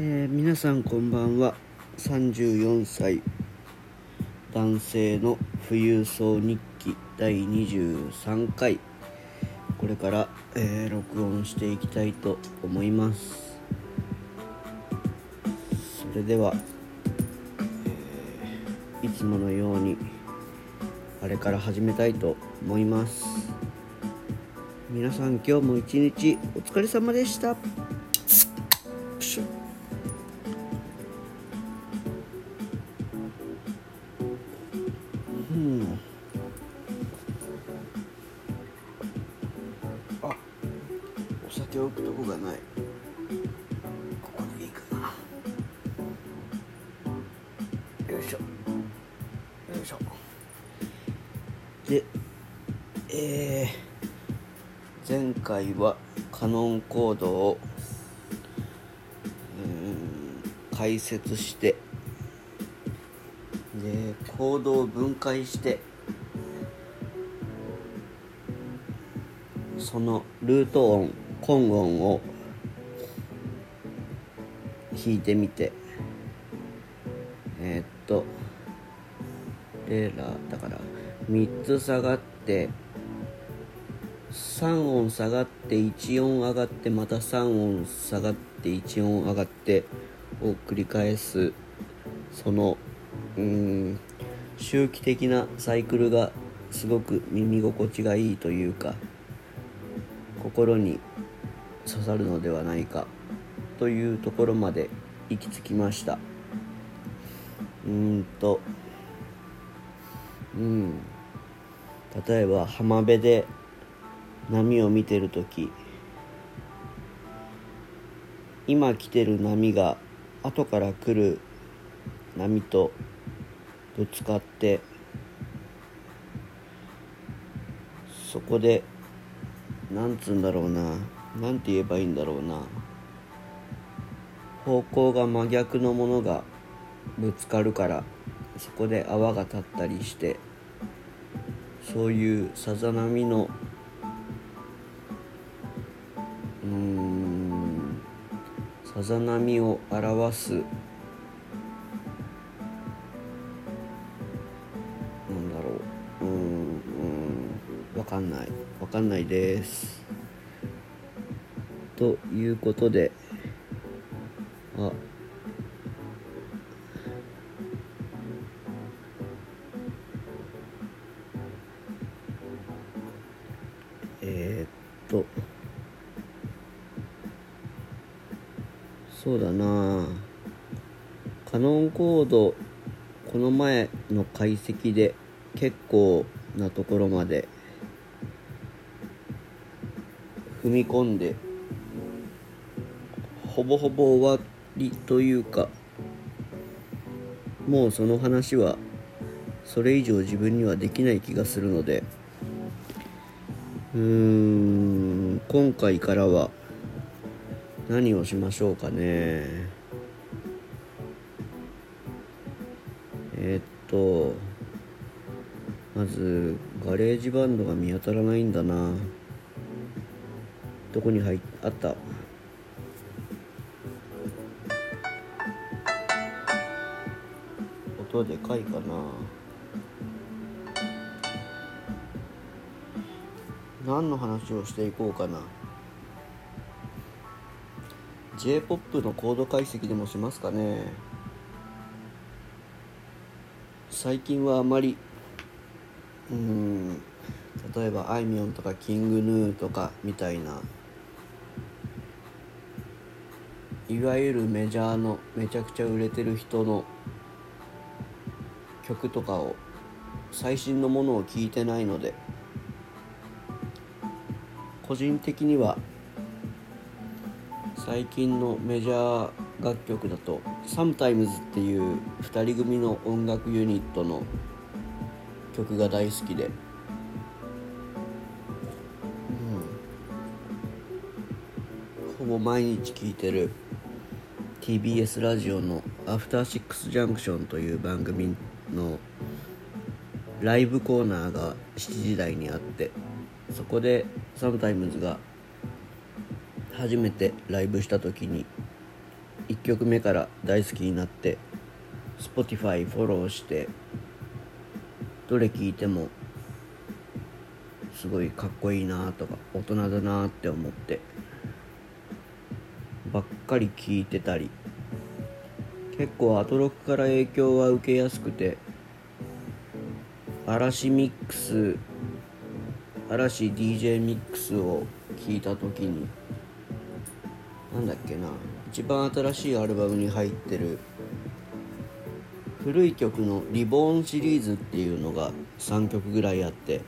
えー皆さんこんばんは。34歳男性の富裕層日記第23回。これから、えー録音していきたいと思います。それでは、えーいつものようにあれから始めたいと思います。皆さん今日も一日お疲れ様でした。おくとこがない。ここでいいかな。よいしょ。よいしょ。でえー、前回はカノンコードをうん解説してでコードを分解してそのルート音根音を弾いてみて。えーっとレーラー。だから3つ下がって3音下がって1音上がってまた3音下がって1音上がってを繰り返すそのうん周期的なサイクルがすごく耳心地がいいというか心に刺さるのではないかというところまで行き着きました。うーんとうん。例えば浜辺で波を見てる時今来てる波が後から来る波とぶつかってそこでなんつうんだろうな。なんて言えばいいんだろうな。方向が真逆のものがぶつかるからそこで泡が立ったりしてそういうさざ波のうーんさざ波を表すなんだろう。うんうんわかんない。わかんないです。ということであえーっとそうだな。カノンコードこの前の解析で結構なところまで踏み込んでほぼほぼ終わりというかもうその話はそれ以上自分にはできない気がするのでうーん今回からは何をしましょうかね。えーっとまず GarageBand が見当たらないんだな。どこに入っあった？音でかいかな。何の話をしていこうかな。J p o p のコード解析でもしますかね。最近はあまりうん例えばあいみょんとかキングヌーとかみたいないわゆるメジャーのめちゃくちゃ売れてる人の曲とかを最新のものを聞いてないので個人的には最近のメジャー楽曲だと「Sometimes」っていう2人組の音楽ユニットの曲が大好きで、うん、ほぼ毎日聴いてる TBS ラジオの「アフターシックスジャンクション」という番組のライブコーナーが7時台にあってそこで SOMETIME'S が初めてライブした時に1曲目から大好きになって Spotify フォローしてどれ聴いてもすごいかっこいいなとか大人だなって思ってばっかり聴いてたり結構アトロックから影響は受けやすくて嵐ミックス嵐 DJ ミックスを聴いた時になんだっけな一番新しいアルバムに入ってる古い曲の「リボーン」シリーズっていうのが3曲ぐらいあって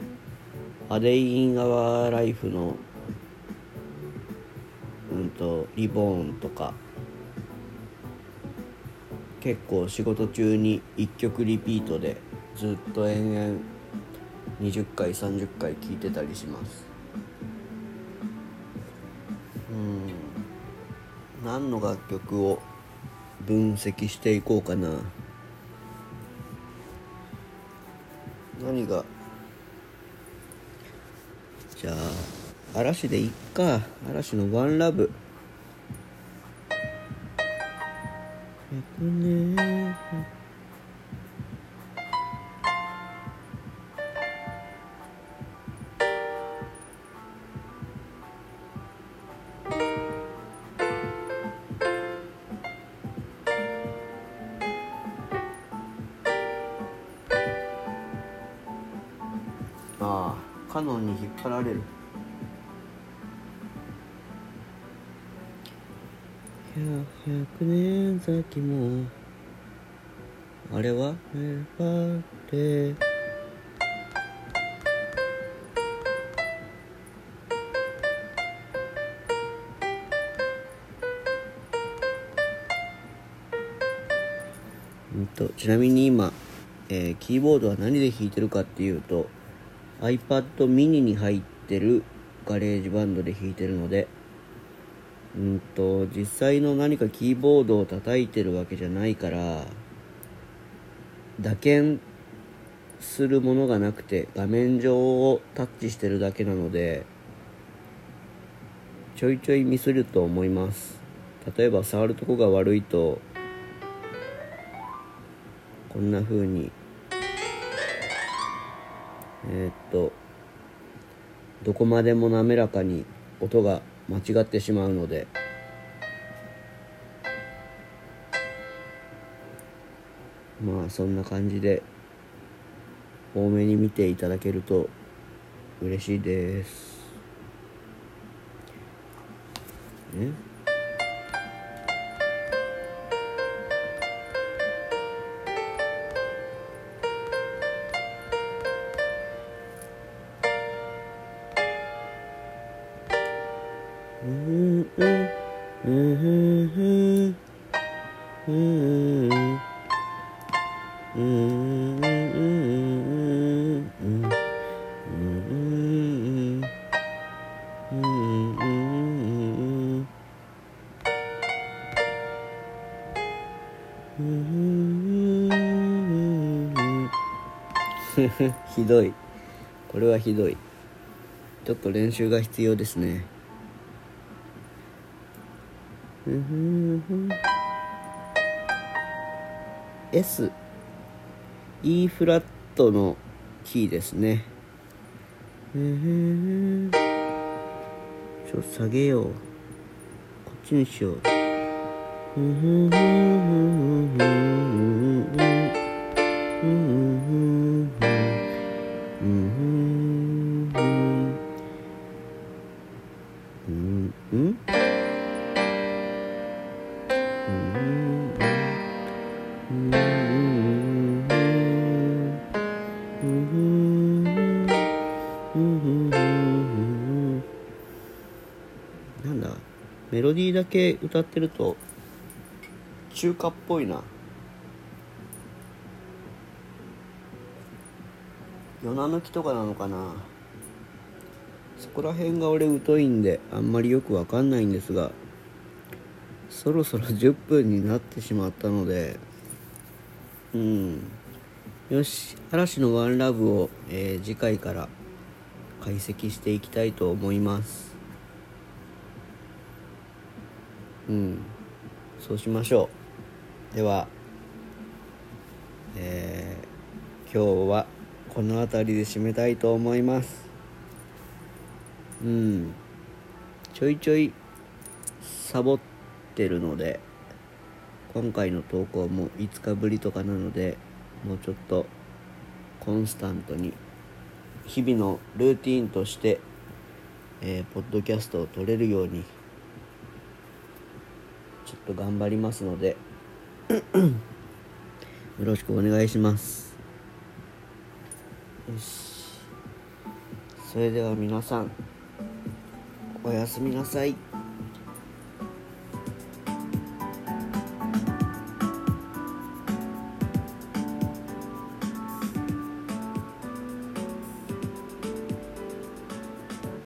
「A Day in Our Life」のうんと「リボーン」とか結構仕事中に1曲リピートでずっと延々20回30回聴いてたりします。うん。何の楽曲を分析していこうかな。何が？じゃあ嵐でいっか。嵐の「ワンラブ。100年ああカノンに引っ張られる。100年先もあれは？ネバレうんとちなみに今、えーキーボードは何で弾いてるかっていうと iPad mini に入ってる GarageBand で弾いてるのでうんと実際の何かキーボードを叩いてるわけじゃないから打鍵するものがなくて画面上をタッチしてるだけなのでちょいちょいミスると思います。例えば触るとこが悪いとこんな風にえーっとどこまでも滑らかに音が間違ってしまうので。まあそんな感じで多めに見ていただけると嬉しいです。え ひどい。これはひどい。ちょっと練習が必要ですね。S E フラットのキーですね。ちょっと下げよう。こっちにしよう。うん。なん。だメロディーだけ歌ってると中華っぽいな夜な抜きとかなのかなそこら辺が俺疎いん。であん。まりよくわかん。ないん。ですがそろそろ10分になってしまったのでうん。よし嵐の「ワンラブを、えー次回から解析していきたいと思います。うん。そうしましょう。ではえー、今日はこの辺りで締めたいと思います。うん。ちょいちょいサボってるので今回の投稿も5日ぶりとかなのでもうちょっとコンスタントに日々のルーティンとして、えー、ポッドキャストを撮れるようにちょっと頑張りますので よろしくお願いします。よし。それでは皆さんおやすみなさい。